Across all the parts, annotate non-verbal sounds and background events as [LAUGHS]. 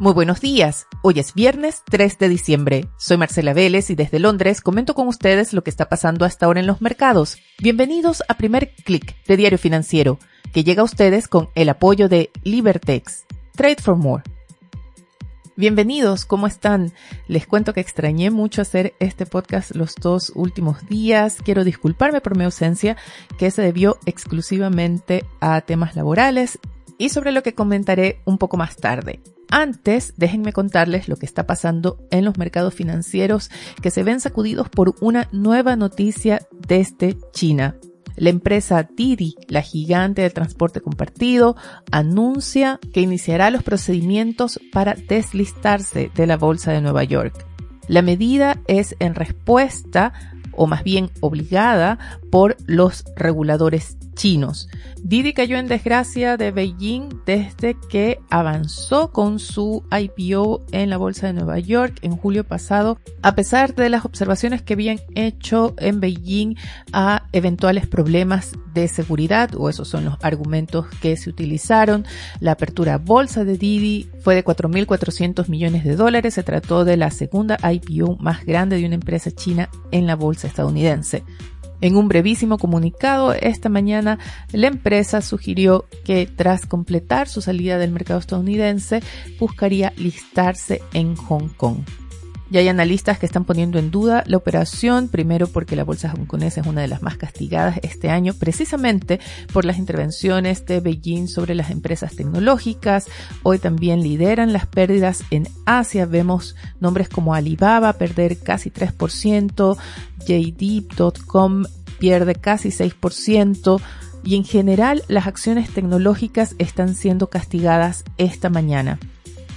Muy buenos días. Hoy es viernes 3 de diciembre. Soy Marcela Vélez y desde Londres comento con ustedes lo que está pasando hasta ahora en los mercados. Bienvenidos a Primer Click de Diario Financiero, que llega a ustedes con el apoyo de Libertex. Trade for More. Bienvenidos, ¿cómo están? Les cuento que extrañé mucho hacer este podcast los dos últimos días. Quiero disculparme por mi ausencia, que se debió exclusivamente a temas laborales y sobre lo que comentaré un poco más tarde. Antes, déjenme contarles lo que está pasando en los mercados financieros que se ven sacudidos por una nueva noticia desde China. La empresa Didi, la gigante del transporte compartido, anuncia que iniciará los procedimientos para deslistarse de la Bolsa de Nueva York. La medida es en respuesta o más bien obligada por los reguladores chinos. Didi cayó en desgracia de Beijing desde que avanzó con su IPO en la Bolsa de Nueva York en julio pasado, a pesar de las observaciones que habían hecho en Beijing a eventuales problemas de seguridad, o esos son los argumentos que se utilizaron. La apertura bolsa de Didi fue de 4.400 millones de dólares. Se trató de la segunda IPO más grande de una empresa china en la bolsa estadounidense. En un brevísimo comunicado esta mañana, la empresa sugirió que tras completar su salida del mercado estadounidense, buscaría listarse en Hong Kong. Ya hay analistas que están poniendo en duda la operación, primero porque la bolsa hongkonesa es una de las más castigadas este año, precisamente por las intervenciones de Beijing sobre las empresas tecnológicas. Hoy también lideran las pérdidas en Asia. Vemos nombres como Alibaba perder casi 3%, JD.com pierde casi 6%, y en general las acciones tecnológicas están siendo castigadas esta mañana.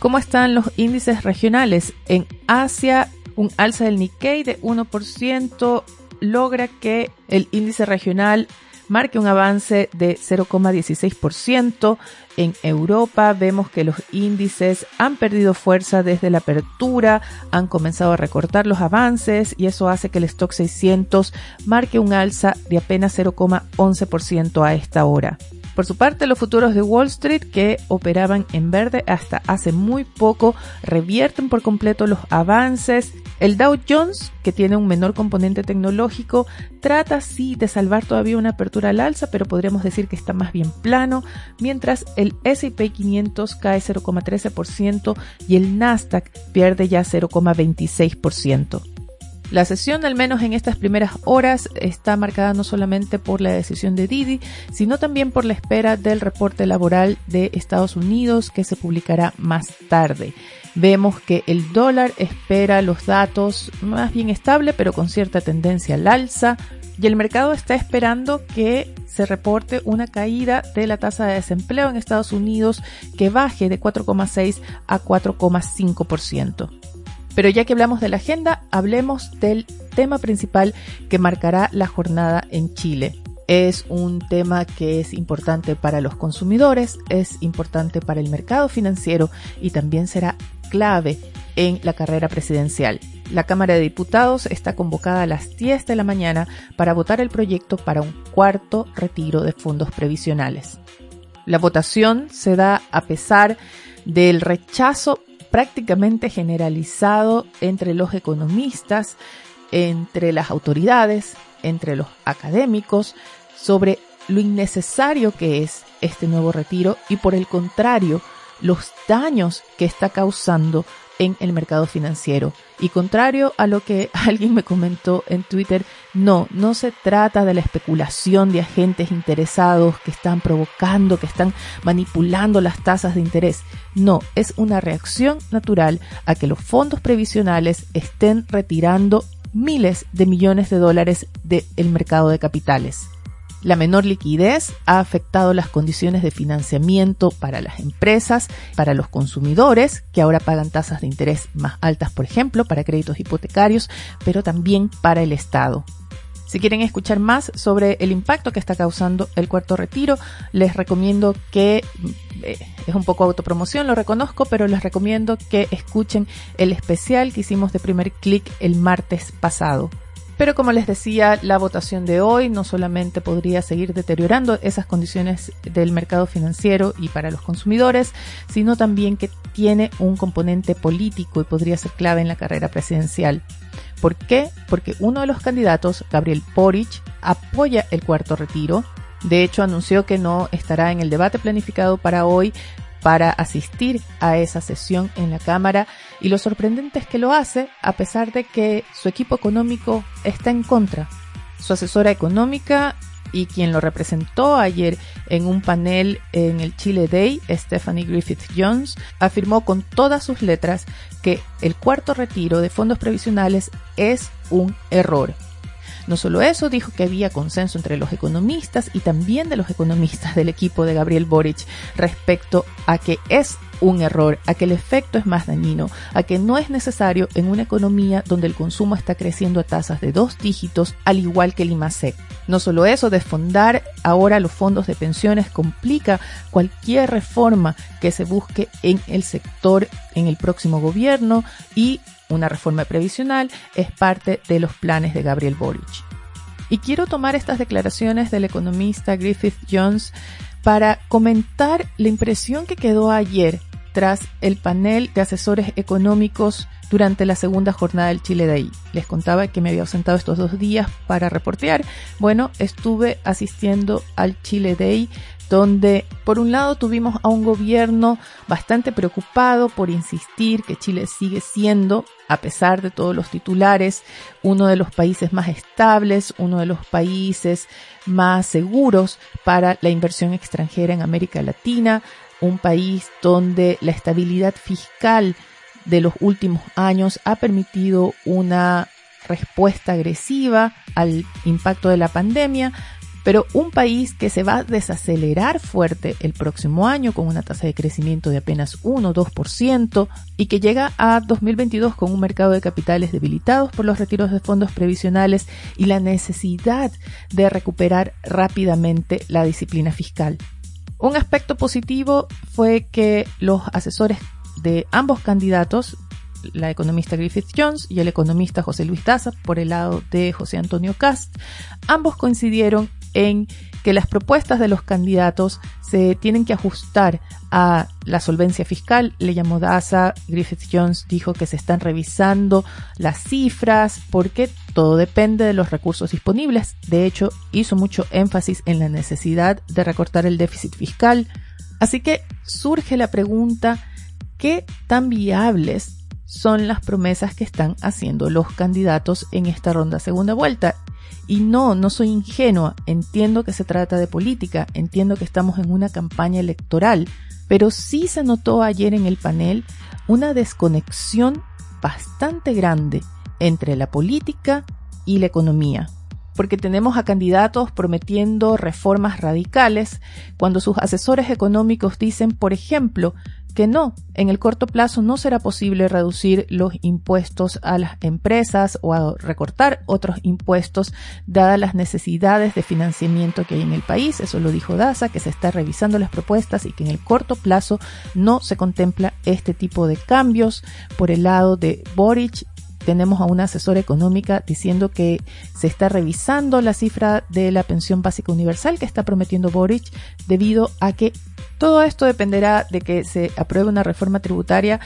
¿Cómo están los índices regionales? En Asia, un alza del Nikkei de 1% logra que el índice regional marque un avance de 0,16%. En Europa vemos que los índices han perdido fuerza desde la apertura, han comenzado a recortar los avances y eso hace que el stock 600 marque un alza de apenas 0,11% a esta hora. Por su parte, los futuros de Wall Street, que operaban en verde hasta hace muy poco, revierten por completo los avances. El Dow Jones, que tiene un menor componente tecnológico, trata sí de salvar todavía una apertura al alza, pero podríamos decir que está más bien plano, mientras el S&P 500 cae 0,13% y el Nasdaq pierde ya 0,26%. La sesión, al menos en estas primeras horas, está marcada no solamente por la decisión de Didi, sino también por la espera del reporte laboral de Estados Unidos que se publicará más tarde. Vemos que el dólar espera los datos más bien estable, pero con cierta tendencia al alza. Y el mercado está esperando que se reporte una caída de la tasa de desempleo en Estados Unidos que baje de 4,6 a 4,5%. Pero ya que hablamos de la agenda, hablemos del tema principal que marcará la jornada en Chile. Es un tema que es importante para los consumidores, es importante para el mercado financiero y también será clave en la carrera presidencial. La Cámara de Diputados está convocada a las 10 de la mañana para votar el proyecto para un cuarto retiro de fondos previsionales. La votación se da a pesar del rechazo prácticamente generalizado entre los economistas, entre las autoridades, entre los académicos, sobre lo innecesario que es este nuevo retiro y por el contrario, los daños que está causando en el mercado financiero. Y contrario a lo que [LAUGHS] alguien me comentó en Twitter, no, no se trata de la especulación de agentes interesados que están provocando, que están manipulando las tasas de interés. No, es una reacción natural a que los fondos previsionales estén retirando miles de millones de dólares del mercado de capitales. La menor liquidez ha afectado las condiciones de financiamiento para las empresas, para los consumidores, que ahora pagan tasas de interés más altas, por ejemplo, para créditos hipotecarios, pero también para el Estado. Si quieren escuchar más sobre el impacto que está causando el cuarto retiro, les recomiendo que, eh, es un poco autopromoción, lo reconozco, pero les recomiendo que escuchen el especial que hicimos de primer clic el martes pasado. Pero como les decía, la votación de hoy no solamente podría seguir deteriorando esas condiciones del mercado financiero y para los consumidores, sino también que tiene un componente político y podría ser clave en la carrera presidencial. ¿Por qué? Porque uno de los candidatos, Gabriel Boric, apoya el cuarto retiro. De hecho, anunció que no estará en el debate planificado para hoy para asistir a esa sesión en la Cámara y lo sorprendente es que lo hace a pesar de que su equipo económico está en contra. Su asesora económica y quien lo representó ayer en un panel en el Chile Day, Stephanie Griffith Jones, afirmó con todas sus letras que el cuarto retiro de fondos previsionales es un error no solo eso, dijo que había consenso entre los economistas y también de los economistas del equipo de Gabriel Boric respecto a que es un error, a que el efecto es más dañino, a que no es necesario en una economía donde el consumo está creciendo a tasas de dos dígitos, al igual que el IMASEC. No solo eso, desfondar ahora los fondos de pensiones complica cualquier reforma que se busque en el sector en el próximo gobierno y una reforma previsional es parte de los planes de Gabriel Boric. Y quiero tomar estas declaraciones del economista Griffith Jones para comentar la impresión que quedó ayer tras el panel de asesores económicos durante la segunda jornada del Chile Day. Les contaba que me había ausentado estos dos días para reportear. Bueno, estuve asistiendo al Chile Day donde por un lado tuvimos a un gobierno bastante preocupado por insistir que Chile sigue siendo, a pesar de todos los titulares, uno de los países más estables, uno de los países más seguros para la inversión extranjera en América Latina, un país donde la estabilidad fiscal de los últimos años ha permitido una respuesta agresiva al impacto de la pandemia, pero un país que se va a desacelerar fuerte el próximo año con una tasa de crecimiento de apenas 1 2% y que llega a 2022 con un mercado de capitales debilitados por los retiros de fondos previsionales y la necesidad de recuperar rápidamente la disciplina fiscal. Un aspecto positivo fue que los asesores de ambos candidatos, la economista Griffith Jones y el economista José Luis Daza, por el lado de José Antonio Cast, ambos coincidieron en que las propuestas de los candidatos se tienen que ajustar a la solvencia fiscal. Le llamó Daza, Griffith Jones dijo que se están revisando las cifras porque todo depende de los recursos disponibles. De hecho, hizo mucho énfasis en la necesidad de recortar el déficit fiscal. Así que surge la pregunta, ¿qué tan viables son las promesas que están haciendo los candidatos en esta ronda segunda vuelta? Y no, no soy ingenua, entiendo que se trata de política, entiendo que estamos en una campaña electoral, pero sí se notó ayer en el panel una desconexión bastante grande entre la política y la economía. Porque tenemos a candidatos prometiendo reformas radicales cuando sus asesores económicos dicen, por ejemplo, que no, en el corto plazo no será posible reducir los impuestos a las empresas o a recortar otros impuestos dadas las necesidades de financiamiento que hay en el país. Eso lo dijo Daza, que se está revisando las propuestas y que en el corto plazo no se contempla este tipo de cambios. Por el lado de Boric tenemos a una asesora económica diciendo que se está revisando la cifra de la pensión básica universal que está prometiendo Boric debido a que todo esto dependerá de que se apruebe una reforma tributaria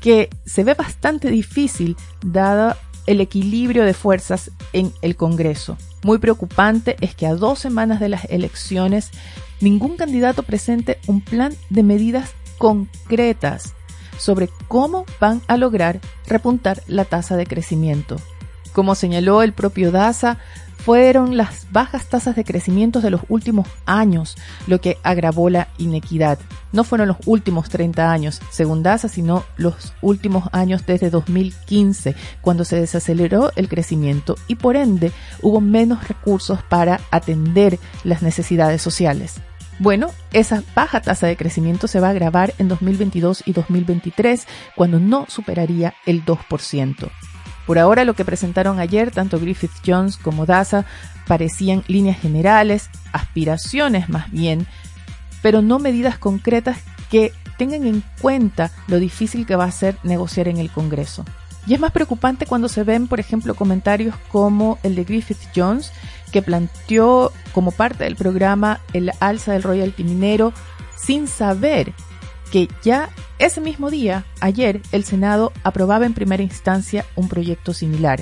que se ve bastante difícil dada el equilibrio de fuerzas en el Congreso. Muy preocupante es que a dos semanas de las elecciones ningún candidato presente un plan de medidas concretas sobre cómo van a lograr repuntar la tasa de crecimiento. Como señaló el propio Daza, fueron las bajas tasas de crecimiento de los últimos años lo que agravó la inequidad. No fueron los últimos 30 años, según DASA, sino los últimos años desde 2015, cuando se desaceleró el crecimiento y por ende hubo menos recursos para atender las necesidades sociales. Bueno, esa baja tasa de crecimiento se va a agravar en 2022 y 2023 cuando no superaría el 2%. Por ahora lo que presentaron ayer tanto Griffith Jones como Daza parecían líneas generales, aspiraciones más bien, pero no medidas concretas que tengan en cuenta lo difícil que va a ser negociar en el Congreso. Y es más preocupante cuando se ven, por ejemplo, comentarios como el de Griffith Jones, que planteó como parte del programa el alza del royalty minero sin saber que ya ese mismo día, ayer, el Senado aprobaba en primera instancia un proyecto similar.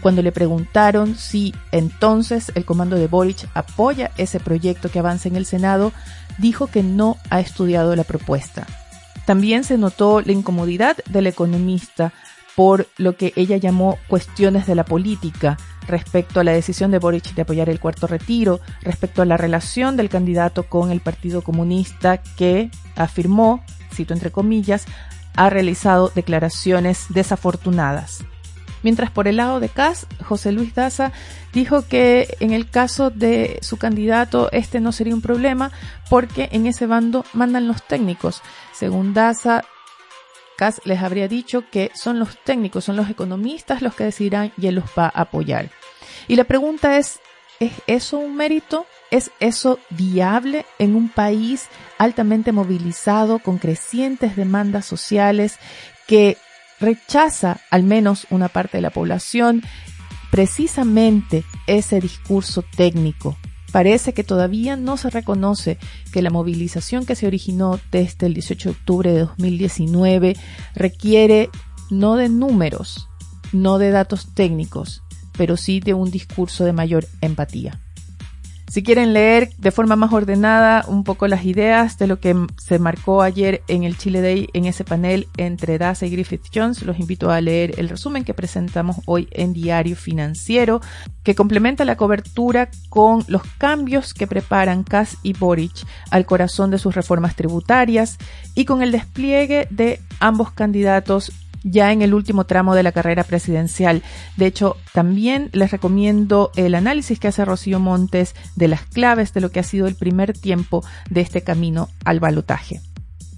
Cuando le preguntaron si entonces el comando de Boric apoya ese proyecto que avanza en el Senado, dijo que no ha estudiado la propuesta. También se notó la incomodidad del economista por lo que ella llamó cuestiones de la política respecto a la decisión de Boric de apoyar el cuarto retiro, respecto a la relación del candidato con el Partido Comunista que afirmó, cito entre comillas, ha realizado declaraciones desafortunadas. Mientras por el lado de Cas, José Luis Daza dijo que en el caso de su candidato este no sería un problema porque en ese bando mandan los técnicos. Según Daza, Cas les habría dicho que son los técnicos, son los economistas los que decidirán y él los va a apoyar. Y la pregunta es, ¿es eso un mérito? ¿Es eso viable en un país altamente movilizado con crecientes demandas sociales que rechaza al menos una parte de la población precisamente ese discurso técnico. Parece que todavía no se reconoce que la movilización que se originó desde el 18 de octubre de 2019 requiere no de números, no de datos técnicos, pero sí de un discurso de mayor empatía. Si quieren leer de forma más ordenada un poco las ideas de lo que se marcó ayer en el Chile Day en ese panel entre Daza y Griffith Jones, los invito a leer el resumen que presentamos hoy en Diario Financiero, que complementa la cobertura con los cambios que preparan Kass y Boric al corazón de sus reformas tributarias y con el despliegue de ambos candidatos ya en el último tramo de la carrera presidencial. De hecho, también les recomiendo el análisis que hace Rocío Montes de las claves de lo que ha sido el primer tiempo de este camino al balotaje.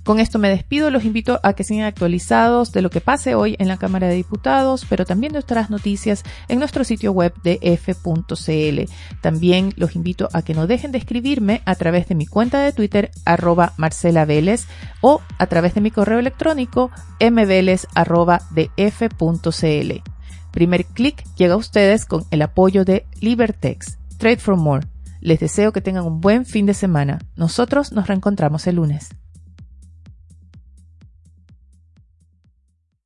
Con esto me despido, los invito a que sigan actualizados de lo que pase hoy en la Cámara de Diputados, pero también de otras noticias en nuestro sitio web de f.cl. También los invito a que no dejen de escribirme a través de mi cuenta de Twitter arroba Marcela Vélez o a través de mi correo electrónico mveles de. Primer clic llega a ustedes con el apoyo de Libertex. Trade for More. Les deseo que tengan un buen fin de semana. Nosotros nos reencontramos el lunes.